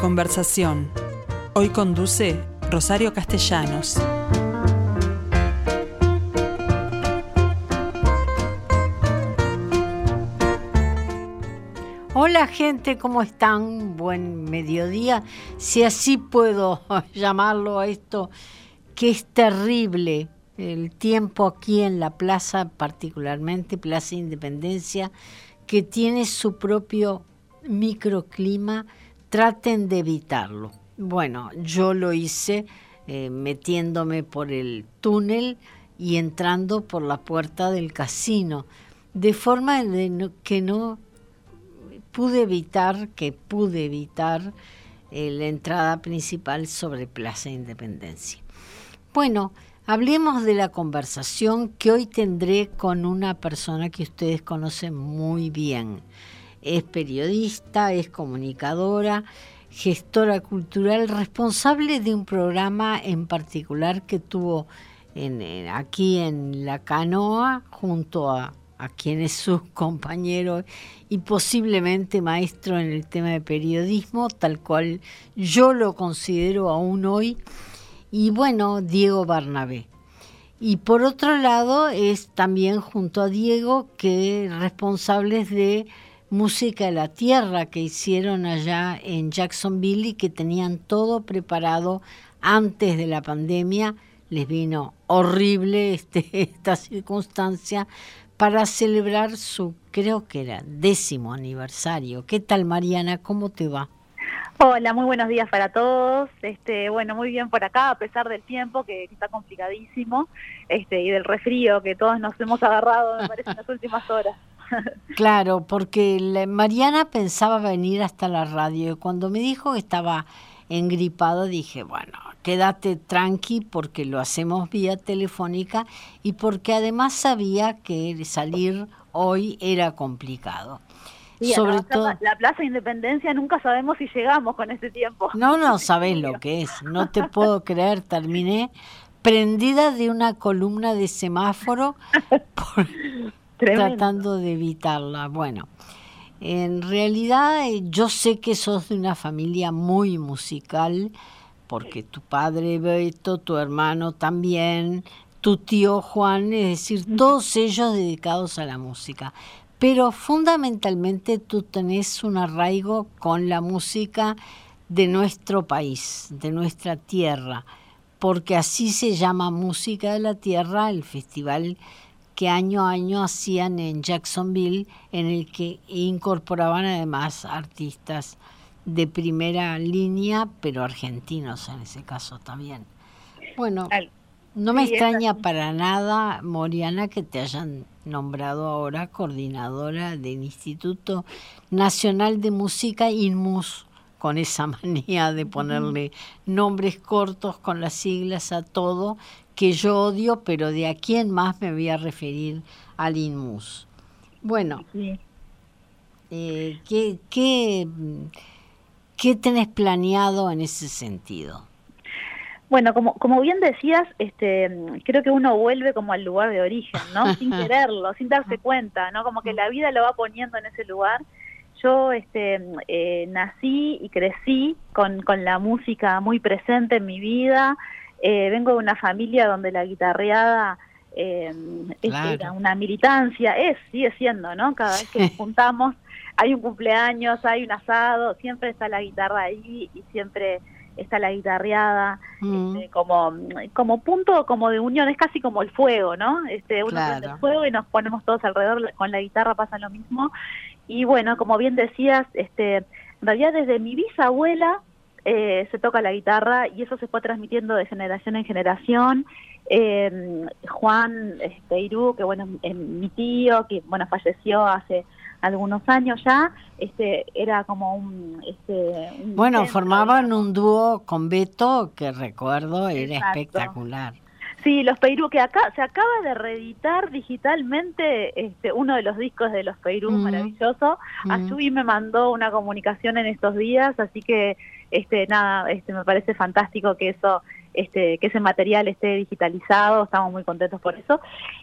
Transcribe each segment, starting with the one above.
Conversación. Hoy conduce Rosario Castellanos. Hola gente, ¿cómo están? Buen mediodía. Si así puedo llamarlo a esto, que es terrible el tiempo aquí en la plaza, particularmente Plaza Independencia, que tiene su propio microclima, traten de evitarlo. Bueno, yo lo hice eh, metiéndome por el túnel y entrando por la puerta del casino, de forma que no pude evitar, que pude evitar eh, la entrada principal sobre Plaza Independencia. Bueno, hablemos de la conversación que hoy tendré con una persona que ustedes conocen muy bien. Es periodista, es comunicadora, gestora cultural, responsable de un programa en particular que tuvo aquí en La Canoa junto a a quien es su compañero y posiblemente maestro en el tema de periodismo, tal cual yo lo considero aún hoy, y bueno, Diego Barnabé. Y por otro lado es también junto a Diego que responsables de Música de la Tierra que hicieron allá en Jacksonville y que tenían todo preparado antes de la pandemia. Les vino horrible este, esta circunstancia, para celebrar su, creo que era décimo aniversario. ¿Qué tal Mariana? ¿Cómo te va? Hola, muy buenos días para todos. Este, bueno, muy bien por acá, a pesar del tiempo que, está complicadísimo, este, y del resfrío que todos nos hemos agarrado, me parece, en las últimas horas. Claro, porque Mariana pensaba venir hasta la radio y cuando me dijo que estaba engripado dije, bueno, quédate tranqui porque lo hacemos vía telefónica y porque además sabía que salir hoy era complicado. Sobre todo la Plaza Independencia nunca sabemos si llegamos con este tiempo. No, no sabes lo que es, no te puedo creer, terminé prendida de una columna de semáforo tratando de evitarla. Bueno, en realidad eh, yo sé que sos de una familia muy musical porque tu padre Beto, tu hermano también, tu tío Juan, es decir, todos ellos dedicados a la música. Pero fundamentalmente tú tenés un arraigo con la música de nuestro país, de nuestra tierra, porque así se llama Música de la Tierra, el festival que año a año hacían en Jacksonville, en el que incorporaban además artistas de primera línea, pero argentinos en ese caso también. Bueno, no me extraña para nada, Moriana, que te hayan nombrado ahora coordinadora del Instituto Nacional de Música INMUS, con esa manía de ponerle nombres cortos con las siglas a todo, que yo odio, pero de aquí en más me voy a referir al INMUS. Bueno, eh, ¿qué, qué ¿Qué tenés planeado en ese sentido? Bueno, como, como bien decías, este, creo que uno vuelve como al lugar de origen, ¿no? Sin quererlo, sin darse cuenta, ¿no? Como que la vida lo va poniendo en ese lugar. Yo este, eh, nací y crecí con, con la música muy presente en mi vida. Eh, vengo de una familia donde la guitarreada eh, es una militancia, es, sigue siendo, ¿no? Cada vez que nos juntamos hay un cumpleaños, hay un asado, siempre está la guitarra ahí y siempre está la guitarreada mm. este, como como punto como de unión es casi como el fuego no este uno prende el fuego y nos ponemos todos alrededor con la guitarra pasa lo mismo. Y bueno como bien decías este en realidad desde mi bisabuela eh, se toca la guitarra y eso se fue transmitiendo de generación en generación. Eh, Juan este, que bueno es mi tío que bueno falleció hace algunos años ya, este era como un... Este, bueno, formaban un dúo con Beto que recuerdo era espectacular. Sí, los Peirú, que acá se acaba de reeditar digitalmente este, uno de los discos de los Peirú, maravilloso. Ayubi me mandó una comunicación en estos días, así que este nada, este me parece fantástico que eso este, que ese material esté digitalizado, estamos muy contentos por eso.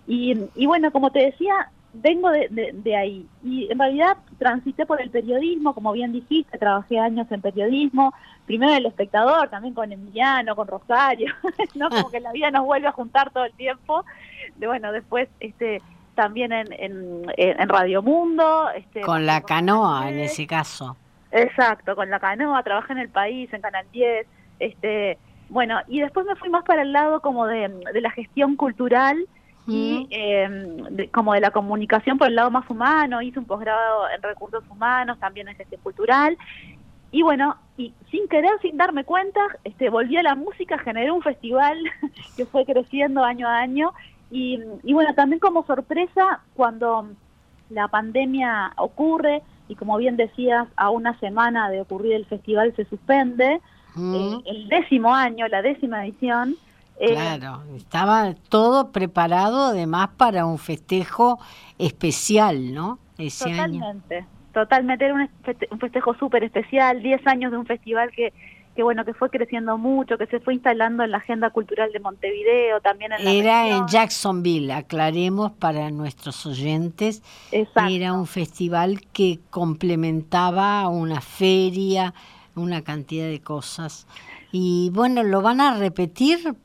Y, y bueno, como te decía, vengo de, ahí. Y en realidad transité por el periodismo, como bien dijiste, trabajé años en periodismo, primero en El Espectador, también con Emiliano, con Rosario, ¿no? Como que la vida nos vuelve a juntar todo el tiempo. De, bueno, después este también en, en, Radio Mundo. Este, con la canoa, en ese caso. Exacto, con la canoa, trabajé en El País, en Canal 10, este... Bueno, y después me fui más para el lado como de, de la gestión cultural, y eh, como de la comunicación por el lado más humano, hice un posgrado en recursos humanos, también en gestión cultural, y bueno, y sin querer, sin darme cuenta, este, volví a la música, generé un festival que fue creciendo año a año, y, y bueno, también como sorpresa, cuando la pandemia ocurre, y como bien decías, a una semana de ocurrir el festival se suspende, eh, el décimo año, la décima edición, claro, estaba todo preparado además para un festejo especial, ¿no? Ese totalmente, totalmente, era un festejo súper especial, 10 años de un festival que, que bueno, que fue creciendo mucho, que se fue instalando en la agenda cultural de Montevideo, también en la Era en Jacksonville, aclaremos para nuestros oyentes, era un festival que complementaba una feria, una cantidad de cosas. Y bueno, lo van a repetir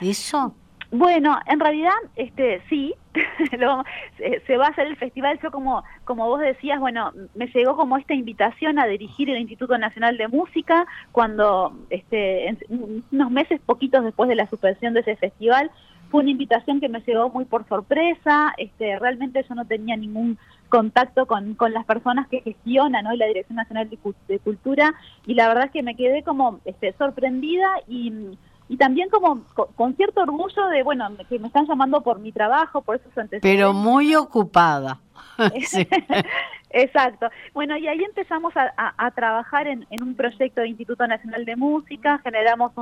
¿Eso? Bueno, en realidad, este, sí, se, va a hacer el festival. Yo como, como vos decías, bueno, me llegó como esta invitación a dirigir el Instituto Nacional de Música cuando, este, unos meses poquitos después de la suspensión de ese festival, fue una invitación que me llegó muy por sorpresa. Este, realmente yo no tenía ningún contacto con, con las personas que gestionan hoy la Dirección Nacional de, de, Cultura y la verdad es que me quedé como este, sorprendida y y también como con, cierto orgullo de, bueno, que me están llamando por mi trabajo, por eso antecedentes. Pero muy ocupada. Exacto. Bueno, y ahí empezamos a, trabajar en, un proyecto de Instituto Nacional de Música, generamos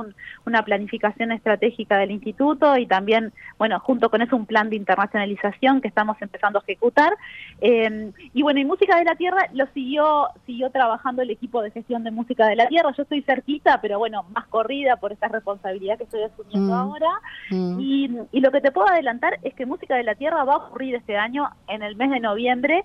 una planificación estratégica del instituto y también, bueno, junto con eso un plan de internacionalización que estamos empezando a ejecutar. Eh, y bueno, y Música de la Tierra lo siguió, siguió trabajando el equipo de gestión de Música de la Tierra. Yo estoy cerquita, pero bueno, más corrida por esta responsabilidad que estoy asumiendo mm. ahora. Mm. Y, y lo que te puedo adelantar es que Música de la Tierra va a ocurrir este año en el mes de noviembre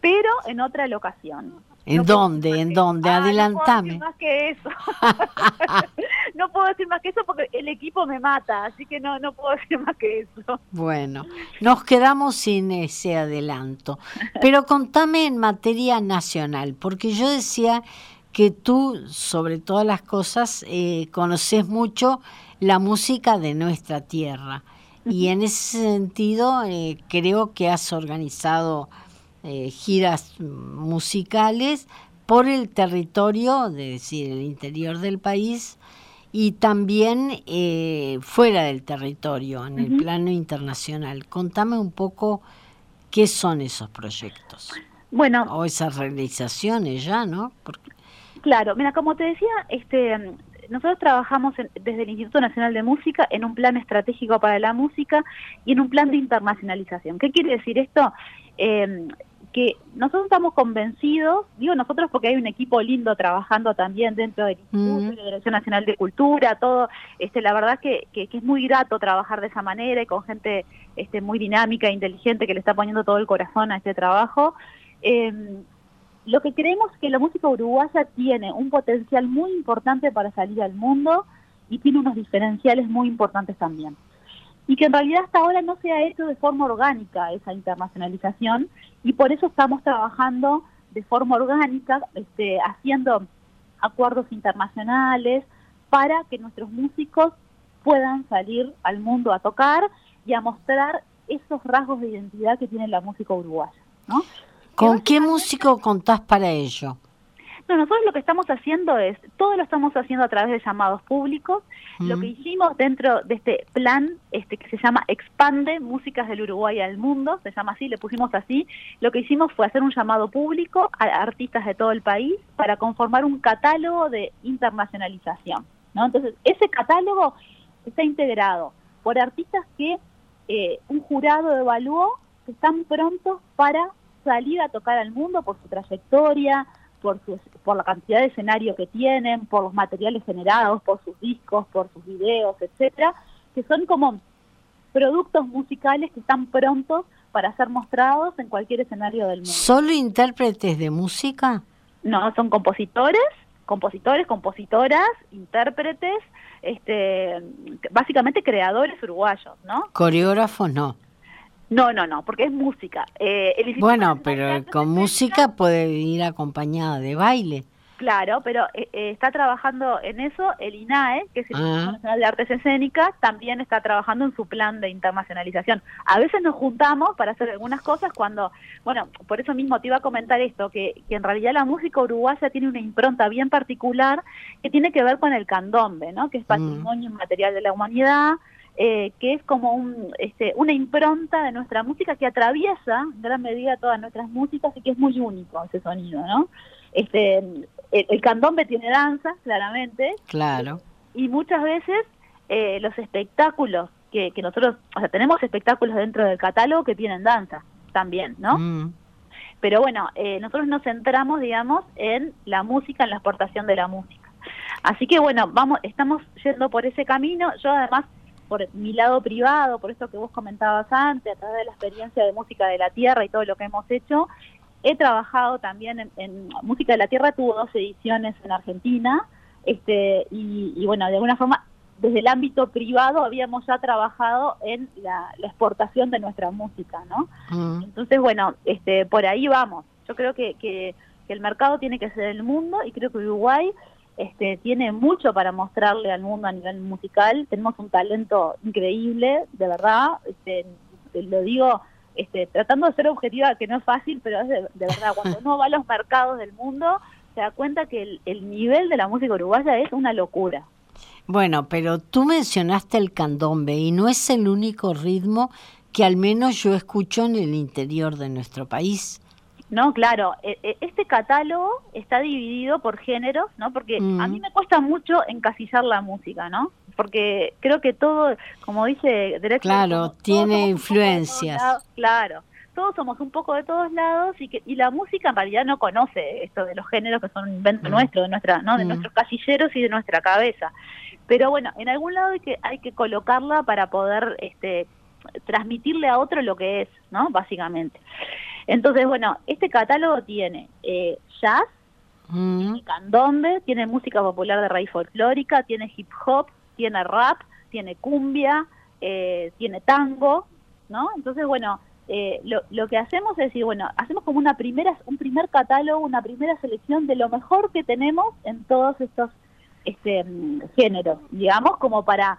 pero en otra locación. ¿En dónde? ¿En dónde? Ah, Adelantame. no puedo decir más que eso. no puedo decir más que eso porque el equipo me mata, así que no, no puedo decir más que eso. Bueno, nos quedamos sin ese adelanto. Pero contame en materia nacional, porque yo decía que tú, sobre todas las cosas, eh, conoces mucho la música de nuestra tierra. Y en ese sentido, eh, creo que has organizado eh, giras musicales por el territorio, es decir, el interior del país y también eh, fuera del territorio, en el plano internacional. Contame un poco qué son esos proyectos. Bueno, o esas realizaciones ya, ¿no? Claro, mira, como te decía, este nosotros trabajamos desde el Instituto Nacional de Música en un plan estratégico para la música y en un plan de internacionalización. ¿Qué quiere decir esto? Eh, que nosotros estamos convencidos, digo nosotros porque hay un equipo lindo trabajando también dentro del Instituto, de la Dirección Nacional de Cultura, todo, este, la verdad que, que, es muy grato trabajar de esa manera y con gente este, muy dinámica e inteligente que le está poniendo todo el corazón a este trabajo. Em, lo que creemos es que la música uruguaya tiene un potencial muy importante para salir al mundo y tiene unos diferenciales muy importantes también y que en realidad hasta ahora no se ha hecho de forma orgánica esa internacionalización y por eso estamos trabajando de forma orgánica, este, haciendo acuerdos internacionales para que nuestros músicos puedan salir al mundo a tocar y a mostrar esos rasgos de identidad que tiene la música uruguaya. ¿no? ¿Con qué músico contás para ello? No, nosotros lo que estamos haciendo es, todo lo estamos haciendo a través de llamados públicos. Lo que hicimos dentro de este plan, este que se llama Expande Músicas del Uruguay al Mundo, se llama así, le pusimos así, lo que hicimos fue hacer un llamado público a artistas de todo el país para conformar un catálogo de internacionalización. ¿no? Entonces, ese catálogo está integrado por artistas que eh, un jurado evaluó que están prontos para salir a tocar al mundo por su trayectoria, por, por la cantidad de escenario que tienen, por los materiales generados, por sus discos, por sus videos, etcétera, que son como productos musicales que están prontos para ser mostrados en cualquier escenario del mundo. ¿Solo intérpretes de música? No, son compositores, compositores, compositoras, intérpretes, este, básicamente creadores uruguayos, ¿no? Coreógrafos no. No, no, no, porque es música. Eh, bueno, pero con música puede ir acompañada de baile. Claro, pero eh, eh, está trabajando en eso el INAE, que es el Instituto ah. Nacional de Artes Escénicas, también está trabajando en su plan de internacionalización. A veces nos juntamos para hacer algunas cosas cuando, bueno, por eso mismo te iba a comentar esto, que, que en realidad la música uruguaya tiene una impronta bien particular que tiene que ver con el candombe, ¿no? Que es mm. patrimonio inmaterial de la humanidad, eh, que es como un, este, una impronta de nuestra música que atraviesa en gran medida todas nuestras músicas y que es muy único ese sonido, ¿no? Este, el, candombe tiene danza, claramente. Claro. Y muchas veces eh, los espectáculos que, que, nosotros, o sea, tenemos espectáculos dentro del catálogo que tienen danza también, ¿no? Mm. Pero bueno, eh, nosotros nos centramos, digamos, en la música, en la exportación de la música. Así que bueno, vamos, estamos yendo por ese camino. Yo además, por mi lado privado, por esto que vos comentabas antes, a través de la experiencia de música de la tierra y todo lo que hemos hecho, He trabajado también en, Música de la Tierra, tuvo dos ediciones en Argentina, este, y, bueno, de alguna forma, desde el ámbito privado habíamos ya trabajado en la, exportación de nuestra música, ¿no? Mm. Entonces, bueno, este, por ahí vamos. Yo creo que, que, el mercado tiene que ser el mundo y creo que Uruguay este, tiene mucho para mostrarle al mundo a nivel musical. Tenemos un talento increíble, de verdad. Este, lo digo este, tratando de ser objetiva, que no es fácil, pero es de, verdad, cuando uno va a los mercados del mundo, se da cuenta que el, nivel de la música uruguaya es una locura. Bueno, pero tú mencionaste el candombe y no es el único ritmo que al menos yo escucho en el interior de nuestro país. No, claro, e, e, este catálogo está dividido por géneros, ¿no? Porque a mm. mí me cuesta mucho encasillar la música, ¿no? porque creo que todo, como dice Derecho... Claro, tiene influencias. claro, todos somos un poco de todos lados y que y la música en realidad no conoce esto de los géneros que son un invento mm. nuestro, de nuestra, ¿no? de mm. nuestros casilleros y de nuestra cabeza. Pero bueno, en algún lado hay que hay que colocarla para poder este transmitirle a otro lo que es, ¿no? Básicamente. Entonces, bueno, este catálogo tiene eh, jazz, mm. tiene candombe, tiene música popular de raíz folclórica, tiene hip hop, tiene rap, tiene cumbia, eh, tiene tango, ¿no? Entonces, bueno, eh, lo, lo, que hacemos es decir, bueno, hacemos como una primera, un primer catálogo, una primera selección de lo mejor que tenemos en todos estos este, géneros, digamos, como para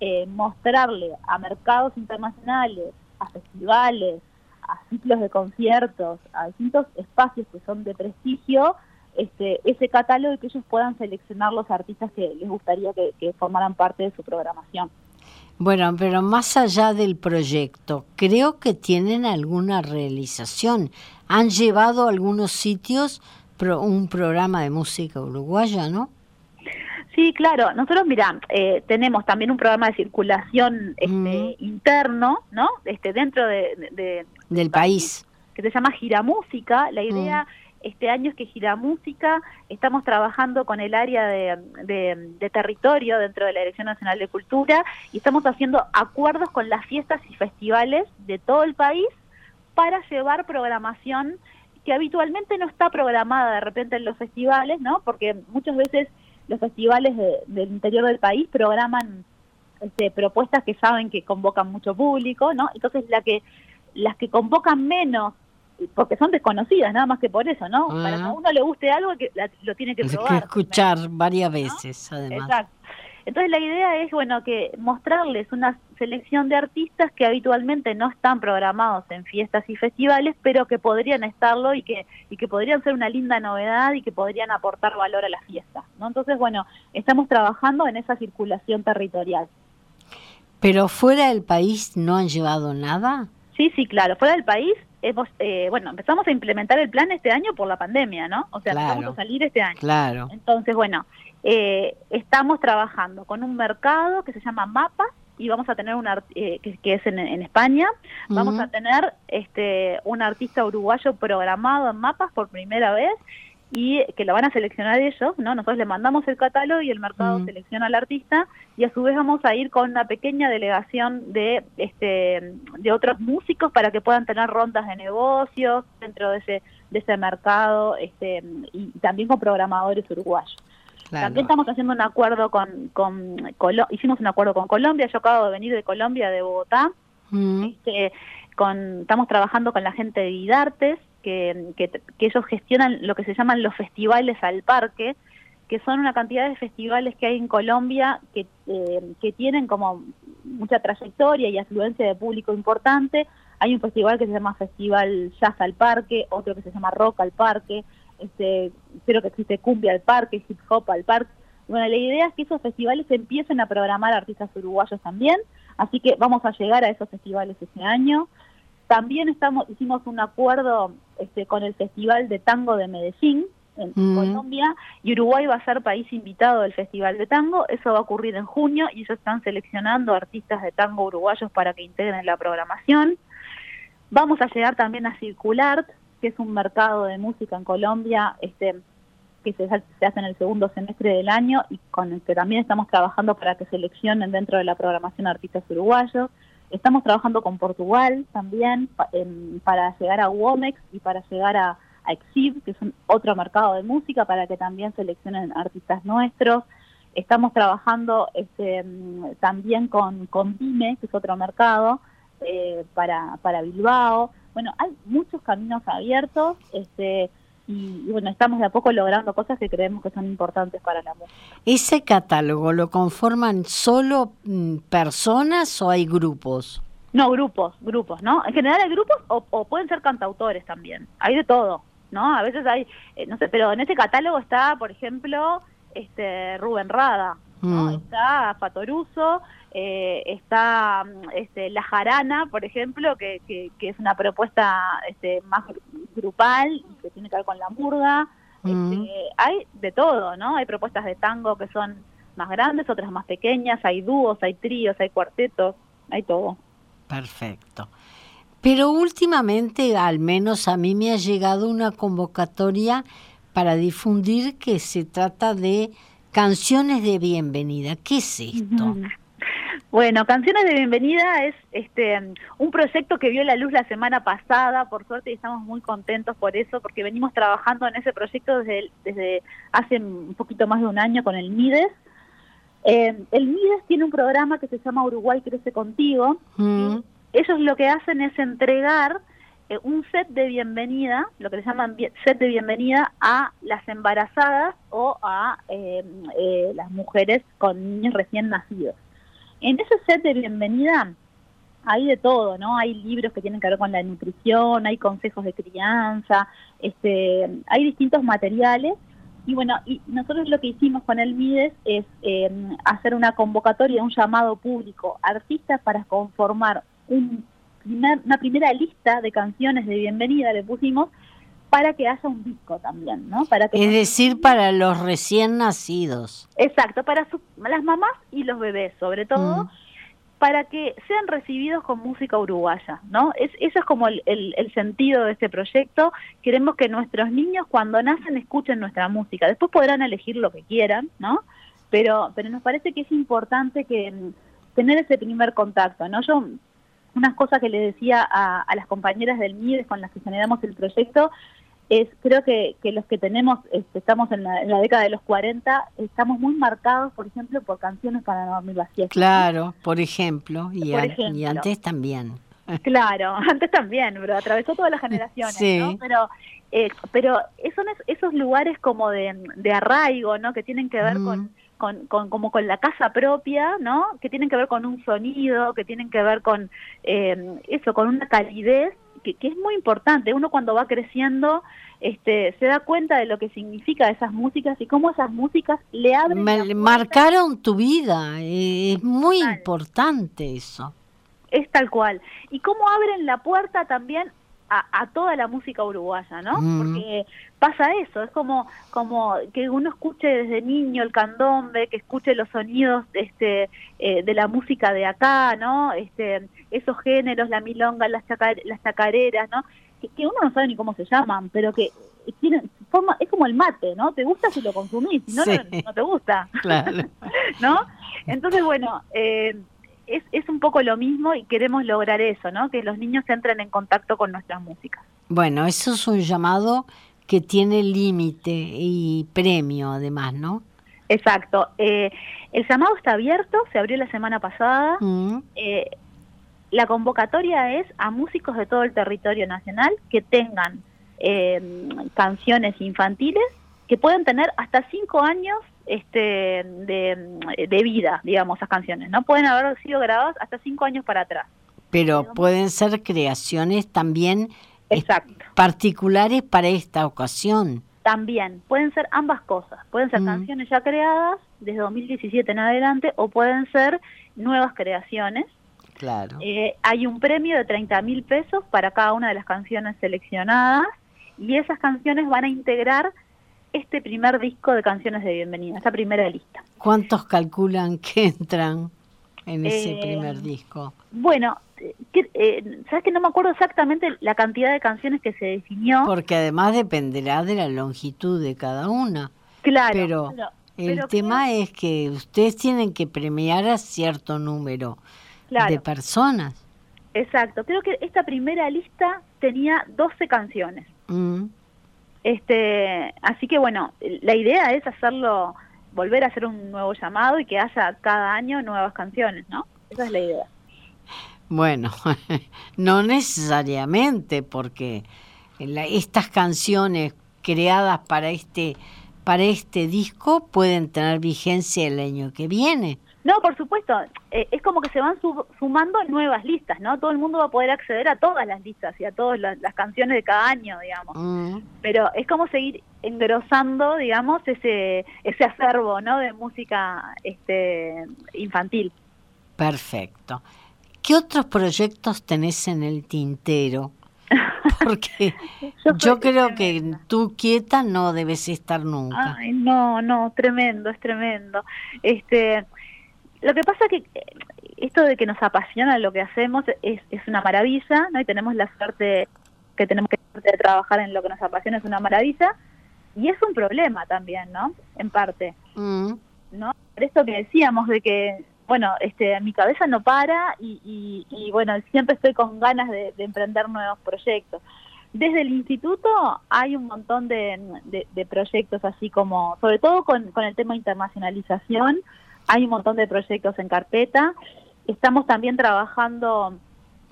eh, mostrarle a mercados internacionales, a festivales, a ciclos de conciertos, a distintos espacios que son de prestigio, este, ese catálogo y que ellos puedan seleccionar los artistas que les gustaría que, formaran parte de su programación. Bueno, pero más allá del proyecto, creo que tienen alguna realización. Han llevado a algunos sitios un programa de música uruguaya, ¿no? Sí, claro. Nosotros, mira, eh, tenemos también un programa de circulación este, interno, ¿no? Este, dentro de, del país. Que se llama Gira Música. La idea este año es que Gira Música, estamos trabajando con el área de, territorio dentro de la Dirección Nacional de Cultura y estamos haciendo acuerdos con las fiestas y festivales de todo el país para llevar programación que habitualmente no está programada de repente en los festivales, ¿no? Porque muchas veces los festivales del interior del país programan este, propuestas que saben que convocan mucho público, ¿no? Entonces la que las que convocan menos porque son desconocidas, nada más que por eso, ¿no? Para que a uno le guste algo, que lo tiene que probar. que escuchar varias veces, además. Exacto. Entonces la idea es, bueno, que mostrarles una selección de artistas que habitualmente no están programados en fiestas y festivales, pero que podrían estarlo y que, y que podrían ser una linda novedad y que podrían aportar valor a la fiesta, ¿no? Entonces, bueno, estamos trabajando en esa circulación territorial. ¿Pero fuera del país no han llevado nada? Sí, sí, claro. Fuera del país hemos, eh, bueno, empezamos a implementar el plan este año por la pandemia, ¿no? O sea, vamos a salir este año. Claro. Entonces, bueno, eh, estamos trabajando con un mercado que se llama Mapas y vamos a tener un eh, que, es en, España, vamos a tener este un artista uruguayo programado en Mapas por primera vez y que lo van a seleccionar ellos, ¿no? Nosotros le mandamos el catálogo y el mercado selecciona al artista y a su vez vamos a ir con una pequeña delegación de este de otros músicos para que puedan tener rondas de negocios dentro de ese de ese mercado este y también con programadores uruguayos. Claro. También estamos haciendo un acuerdo con, con Colo- hicimos un acuerdo con Colombia, yo acabo de venir de Colombia, de Bogotá, Mm, este, con, estamos trabajando con la gente de Guidartes, que, que, que ellos gestionan lo que se llaman los festivales al parque, que son una cantidad de festivales que hay en Colombia que, eh, que tienen como mucha trayectoria y afluencia de público importante. Hay un festival que se llama Festival Jazz al Parque, otro que se llama Rock al Parque, este, creo que existe Cumbia al Parque, Hip Hop al Parque. Bueno, la idea es que esos festivales empiecen a programar artistas uruguayos también, así que vamos a llegar a esos festivales este año. También estamos hicimos un acuerdo este, con el Festival de Tango de Medellín, en Mm. Colombia, y Uruguay va a ser país invitado del Festival de Tango. Eso va a ocurrir en junio y ellos están seleccionando artistas de tango uruguayos para que integren la programación. Vamos a llegar también a Circulart, que es un mercado de música en Colombia, este que se, hace en el segundo semestre del año y con el que también estamos trabajando para que seleccionen dentro de la programación artistas uruguayos. Estamos trabajando con Portugal también pa- para llegar a Womex y para llegar a, a que es un otro mercado de música, para que también seleccionen artistas nuestros. Estamos trabajando este, también con, con que es otro mercado, eh, para Bilbao. Bueno, hay muchos caminos abiertos este, y, y bueno, estamos de a poco logrando cosas que creemos que son importantes para la música. ¿Ese catálogo lo conforman solo mm, personas o hay grupos? No, grupos, grupos, ¿no? En general hay grupos o, o pueden ser cantautores también. Hay de todo, ¿no? A veces hay, eh, no sé, pero en ese catálogo está, por ejemplo, este Rubén Rada, ¿no? Mm. Está Fatoruso, eh, está mm, este, La Jarana, por ejemplo, que, que, que es una propuesta este, más gru- grupal que tiene que ver con la murga. Mm. Este, hay de todo, ¿no? Hay propuestas de tango que son más grandes, otras más pequeñas, hay dúos, hay tríos, hay cuartetos, hay todo. Perfecto. Pero últimamente, al menos a mí me ha llegado una convocatoria para difundir que se trata de canciones de bienvenida. ¿Qué es esto? Bueno, Canciones de Bienvenida es este un proyecto que vio la luz la semana pasada, por suerte, y estamos muy contentos por eso, porque venimos trabajando en ese proyecto desde, desde hace un poquito más de un año con el MIDES. Eh, el MIDES tiene un programa que se llama Uruguay Crece Contigo, Mm, ellos lo que hacen es entregar eh, un set de bienvenida, lo que le llaman set de bienvenida a las embarazadas o a eh, eh, las mujeres con niños recién nacidos. En ese set de bienvenida hay de todo, ¿no? Hay libros que tienen que ver con la nutrición, hay consejos de crianza, este, hay distintos materiales. Y bueno, y nosotros lo que hicimos con el MIDES es eh, hacer una convocatoria, un llamado público, artistas para conformar un primer- una primera lista de canciones de bienvenida, le pusimos, para que haya un disco también, ¿no? Para que Es decir, para los recién nacidos. Exacto, para su- las mamás y los bebés, sobre todo, Mm. para que sean recibidos con música uruguaya, ¿no? Es, eso es como el, el- el sentido de este proyecto. Queremos que nuestros niños cuando nacen escuchen nuestra música. Después podrán elegir lo que quieran, ¿no? Pero, pero nos parece que es importante que mm, tener ese primer contacto, ¿no? Yo unas cosas que le decía a, a las compañeras del MIDES con las que generamos el proyecto es creo que, que los que tenemos, este, estamos en la, en la década de los 40, estamos muy marcados, por ejemplo, por canciones para dormir la siesta. Claro, por ejemplo, y, Por a- ejemplo. y antes también. Claro, antes también, pero atravesó todas las generaciones, Sí. ¿no? Pero, eh, pero son es- esos lugares como de, de arraigo, ¿no? Que tienen que ver Mm. con, con, con- como con la casa propia, ¿no? Que tienen que ver con un sonido, que tienen que ver con eh, eso, con una calidez que, que es muy importante. Uno cuando va creciendo este, se da cuenta de lo que significa esas músicas y cómo esas músicas le abren puerta. marcaron tu vida, eh, es muy Total. importante eso. Es tal cual. Y cómo abren la puerta también a, a toda la música uruguaya, ¿no? Mm. Porque pasa eso, es como como que uno escuche desde niño el candombe, que escuche los sonidos este eh, de la música de acá, ¿no? Este esos géneros, la milonga, las chacar- las chacareras, ¿no? que, uno no sabe ni cómo se llaman, pero que tienen forma, es como el mate, ¿no? Te gusta si lo consumís, si no, no, te gusta. Claro. ¿No? Entonces, bueno, eh, es, es un poco lo mismo y queremos lograr eso, ¿no? Que los niños entren en contacto con nuestras músicas. Bueno, eso es un llamado que tiene límite y premio además, ¿no? Exacto. Eh, el llamado está abierto, se abrió la semana pasada. Mm. Eh, la convocatoria es a músicos de todo el territorio nacional que tengan eh, canciones infantiles que pueden tener hasta cinco años este, de, vida, digamos, esas canciones. No pueden haber sido grabadas hasta cinco años para atrás. Pero pueden ser creaciones también particulares para esta ocasión. También, pueden ser ambas cosas. Pueden ser mm. canciones ya creadas desde 2017 en adelante o pueden ser nuevas creaciones. Claro. Eh, hay un premio de 30 mil pesos para cada una de las canciones seleccionadas y esas canciones van a integrar este primer disco de canciones de bienvenida, esta primera lista. ¿Cuántos calculan que entran en ese eh, primer disco? Bueno, eh, sabes que no me acuerdo exactamente la cantidad de canciones que se definió. Porque además dependerá de la longitud de cada una. Claro. Pero, el tema es que ustedes tienen que premiar a cierto número de personas. Exacto. Creo que esta primera lista tenía 12 canciones. Mm. Este, así que bueno, la idea es hacerlo, volver a hacer un nuevo llamado y que haya cada año nuevas canciones, ¿no? Esa es la idea. Bueno, no necesariamente, porque estas canciones creadas para este para este disco pueden tener vigencia el año que viene. No, por supuesto. Eh, es como que se van sumando nuevas listas, ¿no? Todo el mundo va a poder acceder a todas las listas y a todas las, canciones de cada año, digamos. Mm. Pero es como seguir engrosando, digamos, ese ese acervo, ¿no? De música este infantil. Perfecto. ¿Qué otros proyectos tenés en el tintero? Porque yo, creo que tú quieta no debes estar nunca. Ay, no, no, tremendo, es tremendo. Este, lo que pasa que eh, esto de que nos apasiona lo que hacemos es, es una maravilla, ¿no? Y tenemos la suerte que tenemos que de trabajar en lo que nos apasiona es una maravilla y es un problema también, ¿no? En parte. Mm. ¿No? Por esto que decíamos de que bueno, este, mi cabeza no para y, y, bueno, siempre estoy con ganas de, emprender nuevos proyectos. Desde el instituto hay un montón de, de, proyectos así como, sobre todo con, con, el tema internacionalización, hay un montón de proyectos en carpeta. Estamos también trabajando...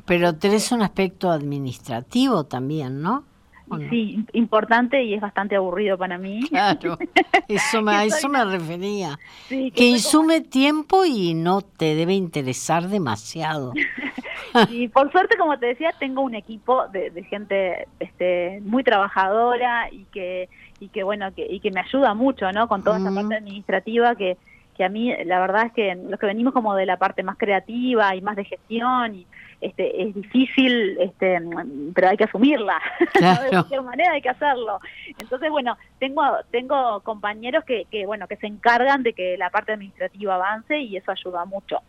Pero tenés un aspecto administrativo también, ¿no? Sí, importante y es bastante aburrido para mí. Claro, eso me, a eso me refería. que, insume tiempo y no te debe interesar demasiado. y por suerte, como te decía, tengo un equipo de, gente este, muy trabajadora y que, y que bueno, que, y que me ayuda mucho, ¿no? Con toda esa parte administrativa que, que a mí la verdad es que los que venimos como de la parte más creativa y más de gestión y este es difícil este pero hay que asumirla. De cualquier manera hay que hacerlo. Entonces bueno tengo tengo compañeros que, que bueno que se encargan de que la parte administrativa avance y eso ayuda mucho.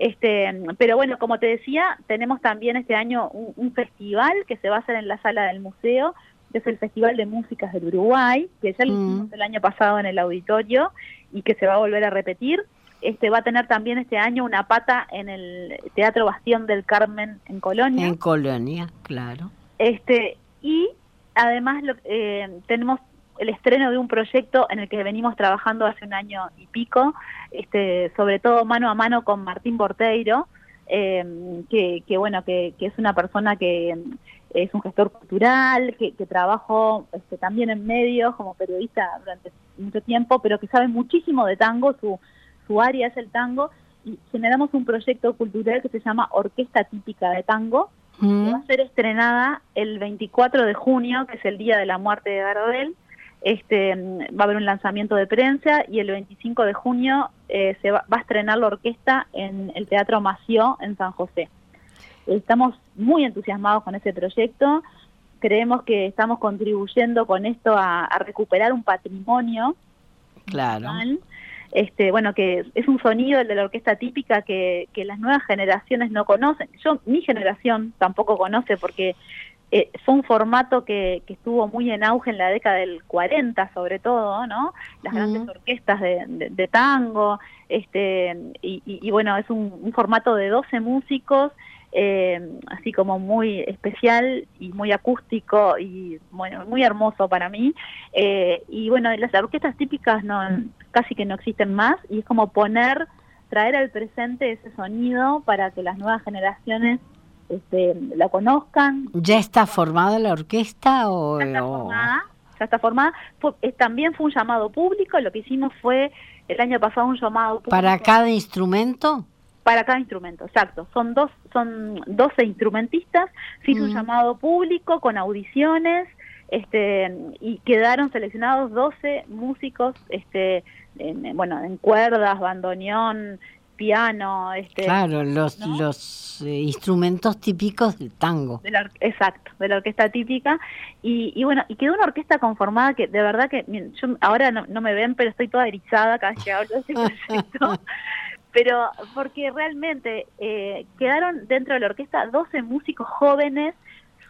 Este, pero bueno, como te decía, tenemos también este año un, festival que se va a hacer en la sala del museo, que es el Festival de Músicas del Uruguay, que ya lo mm. hicimos el año pasado en el auditorio y que se va a volver a repetir. Este va a tener también este año una pata en el Teatro Bastión del Carmen en Colonia. En Colonia, claro. Este y además lo, eh, tenemos el estreno de un proyecto en el que venimos trabajando hace un año y pico, este, sobre todo mano a mano con Martín Borteiro, eh, que, que, bueno, que, que, es una persona que es un gestor cultural, que, que trabajó este, también en medios como periodista durante mucho tiempo, pero que sabe muchísimo de tango, su, su área es el tango, y generamos un proyecto cultural que se llama Orquesta Típica de Tango, que va a ser estrenada el 24 de junio, que es el día de la muerte de Gardel. Este, va a haber un lanzamiento de prensa y el 25 de junio eh, se va, va, a estrenar la orquesta en el Teatro Mació en San José. Estamos muy entusiasmados con ese proyecto, creemos que estamos contribuyendo con esto a, recuperar un patrimonio. Claro. Este, bueno, que es un sonido el de la orquesta típica que, que las nuevas generaciones no conocen. Yo, mi generación tampoco conoce porque eh, fue un formato que, que, estuvo muy en auge en la década del 40 sobre todo, ¿no? Las grandes orquestas de, tango, este, y, bueno, es un, formato de 12 músicos, eh, así como muy especial y muy acústico y bueno, muy hermoso para mí. Eh, y bueno, las orquestas típicas no casi que no existen más y es como poner, traer al presente ese sonido para que las nuevas generaciones este, la conozcan. ¿Ya está formada la orquesta o...? Ya está formada, ya está formada. también fue un llamado público, lo que hicimos fue el año pasado un llamado público. ¿Para cada instrumento? Para cada instrumento, exacto. Son dos, son 12 instrumentistas, se hizo un mm. llamado público con audiciones, este, y quedaron seleccionados 12 músicos, este, en, bueno, en cuerdas, bandoneón, piano. Este, claro, los, los eh, instrumentos típicos del tango. exacto, de la orquesta típica. Y, y, bueno, y quedó una orquesta conformada que de verdad que, yo ahora no, me ven, pero estoy toda erizada cada vez que hablo de este proyecto. Pero porque realmente eh, quedaron dentro de la orquesta 12 músicos jóvenes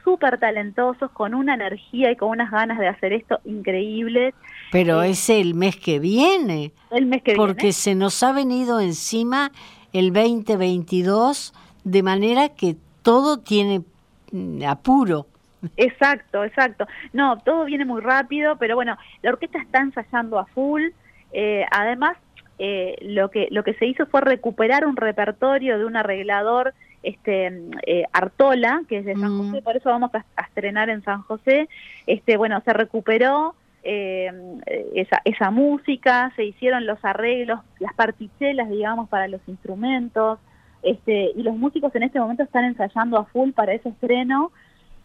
súper talentosos, con una energía y con unas ganas de hacer esto increíbles. Pero eh, es el mes que viene. El mes que porque se nos ha venido encima el 2022, de manera que todo tiene mm, apuro. Exacto, exacto. No, todo viene muy rápido, pero bueno, la orquesta está ensayando a full. Eh, además, eh, lo que lo que se hizo fue recuperar un repertorio de un arreglador este eh, Artola, que es de San José, mm. por eso vamos a, estrenar en San José. Este, bueno, se recuperó eh, esa, esa música, se hicieron los arreglos, las partichelas, digamos, para los instrumentos, este, y los músicos en este momento están ensayando a full para ese estreno.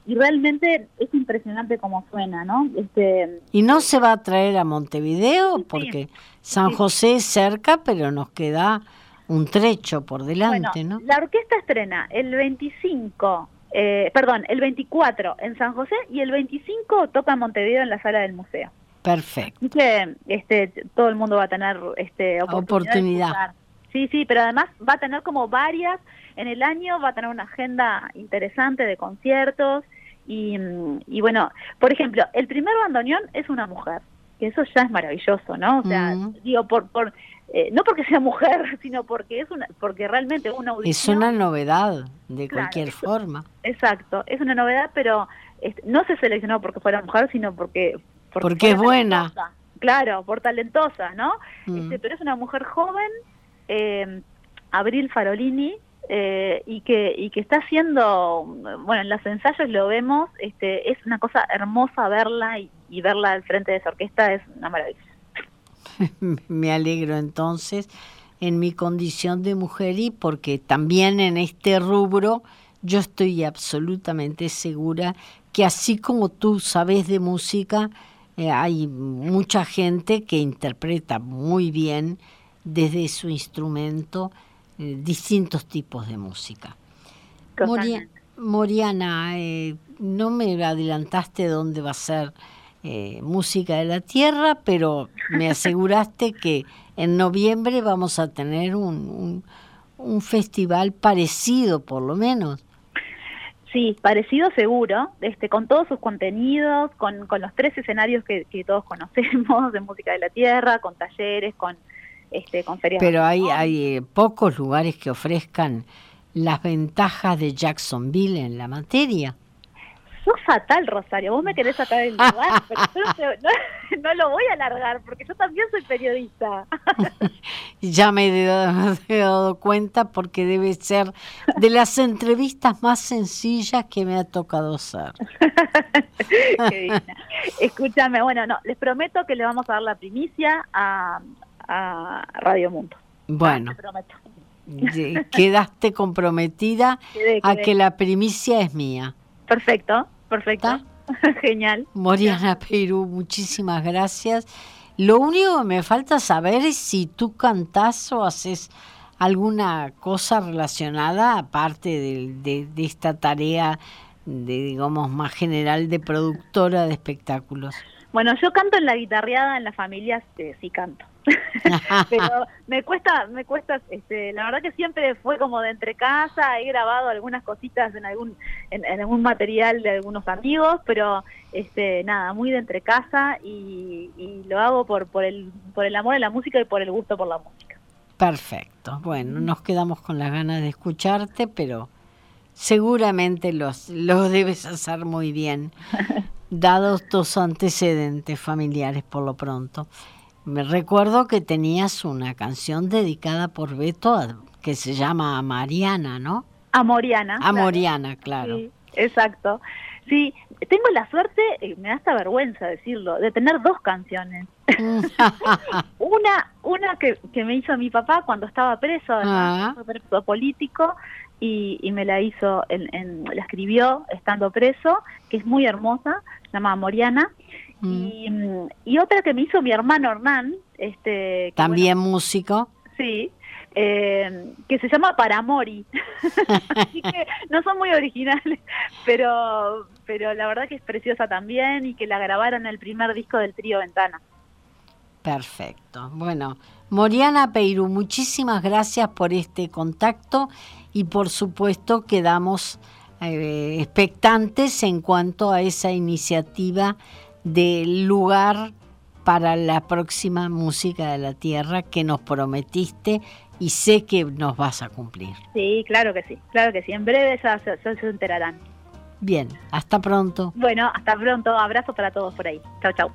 Y realmente es impresionante cómo suena, ¿no? Este, ¿Y no se va a traer a Montevideo? Porque San José es cerca, pero nos queda un trecho por delante, ¿no? La orquesta estrena el 25, eh, perdón, el 24 en San José y el 25 toca Montevideo en la sala del museo. Perfecto. Así que este, todo el mundo va a tener este, oportunidad. Sí, sí, pero además va a tener como varias en el año, va a tener una agenda interesante de conciertos y, y bueno, por ejemplo, el primer bandoneón es una mujer que eso ya es maravilloso, ¿no? O sea, mm. digo, por, por eh, no porque sea mujer, sino porque es una, porque realmente una Es una novedad, de cualquier forma. Exacto, es una novedad, pero este, no se seleccionó porque fuera mujer, sino porque... Porque, es buena. Claro, por talentosa, ¿no? Mm. Este, pero es una mujer joven, eh, Abril Farolini, eh, y que y que está haciendo bueno en los ensayos lo vemos este es una cosa hermosa verla y, verla al frente de esa orquesta es una maravilla. Me alegro entonces en mi condición de mujer y porque también en este rubro yo estoy absolutamente segura que así como tú sabes de música, eh, hay mucha gente que interpreta muy bien desde su instrumento eh, distintos tipos de música. Moriana, eh, no me adelantaste dónde va a ser eh, música de la tierra, pero me aseguraste que en noviembre vamos a tener un, un, festival parecido, por lo menos. Sí, parecido seguro, este, con todos sus contenidos, con, con los tres escenarios que, todos conocemos de música de la tierra, con talleres, con, este, con ferias. Pero hay, hay eh, pocos lugares que ofrezcan las ventajas de Jacksonville en la materia sos fatal, Rosario. Vos me querés sacar el lugar, pero yo no, lo voy a alargar porque yo también soy periodista. ya me he, dado, cuenta porque debe ser de las entrevistas más sencillas que me ha tocado ser. Escúchame, bueno, no, les prometo que le vamos a dar la primicia a, Radio Mundo. Bueno. Quedaste comprometida a que la primicia es mía. Perfecto. Perfecto. Genial. Moriana Perú, muchísimas gracias. Lo único que me falta saber es si tú cantás o haces alguna cosa relacionada, aparte de, de, esta tarea, de, digamos, más general de productora de espectáculos. Bueno, yo canto en la guitarreada en la familia, sí canto. pero me cuesta, me cuesta, este, la verdad que siempre fue como de entre casa, he grabado algunas cositas en algún, en, algún material de algunos amigos, pero este, nada, muy de entre casa y, y lo hago por, por el, por el amor a la música y por el gusto por la música. Perfecto. Bueno, nos quedamos con las ganas de escucharte, pero seguramente los, los debes hacer muy bien, dados tus antecedentes familiares por lo pronto. Me recuerdo que tenías una canción dedicada por Beto que se llama Mariana, ¿no? A Moriana. A Moriana, claro. Sí, exacto. Sí, tengo la suerte, eh, me da hasta vergüenza decirlo, de tener dos canciones. una una que, que, me hizo mi papá cuando estaba preso, ah. preso político, y, y, me la hizo, en, la escribió estando preso, que es muy hermosa, se llama Moriana. Mm. Y, y, otra que me hizo mi hermano Hernán. Este, También músico. Sí, eh, que se llama Paramori. Así que no son muy originales, pero, pero la verdad que es preciosa también y que la grabaron en el primer disco del trío Ventana. Perfecto. Bueno, Moriana Peiru, muchísimas gracias por este contacto y por supuesto quedamos eh, expectantes en cuanto a esa iniciativa del lugar para la próxima música de la tierra que nos prometiste y sé que nos vas a cumplir. Sí, claro que sí, claro que sí. En breve ya se, se enterarán. Bien, hasta pronto. Bueno, hasta pronto. Abrazo para todos por ahí. Chau, chau.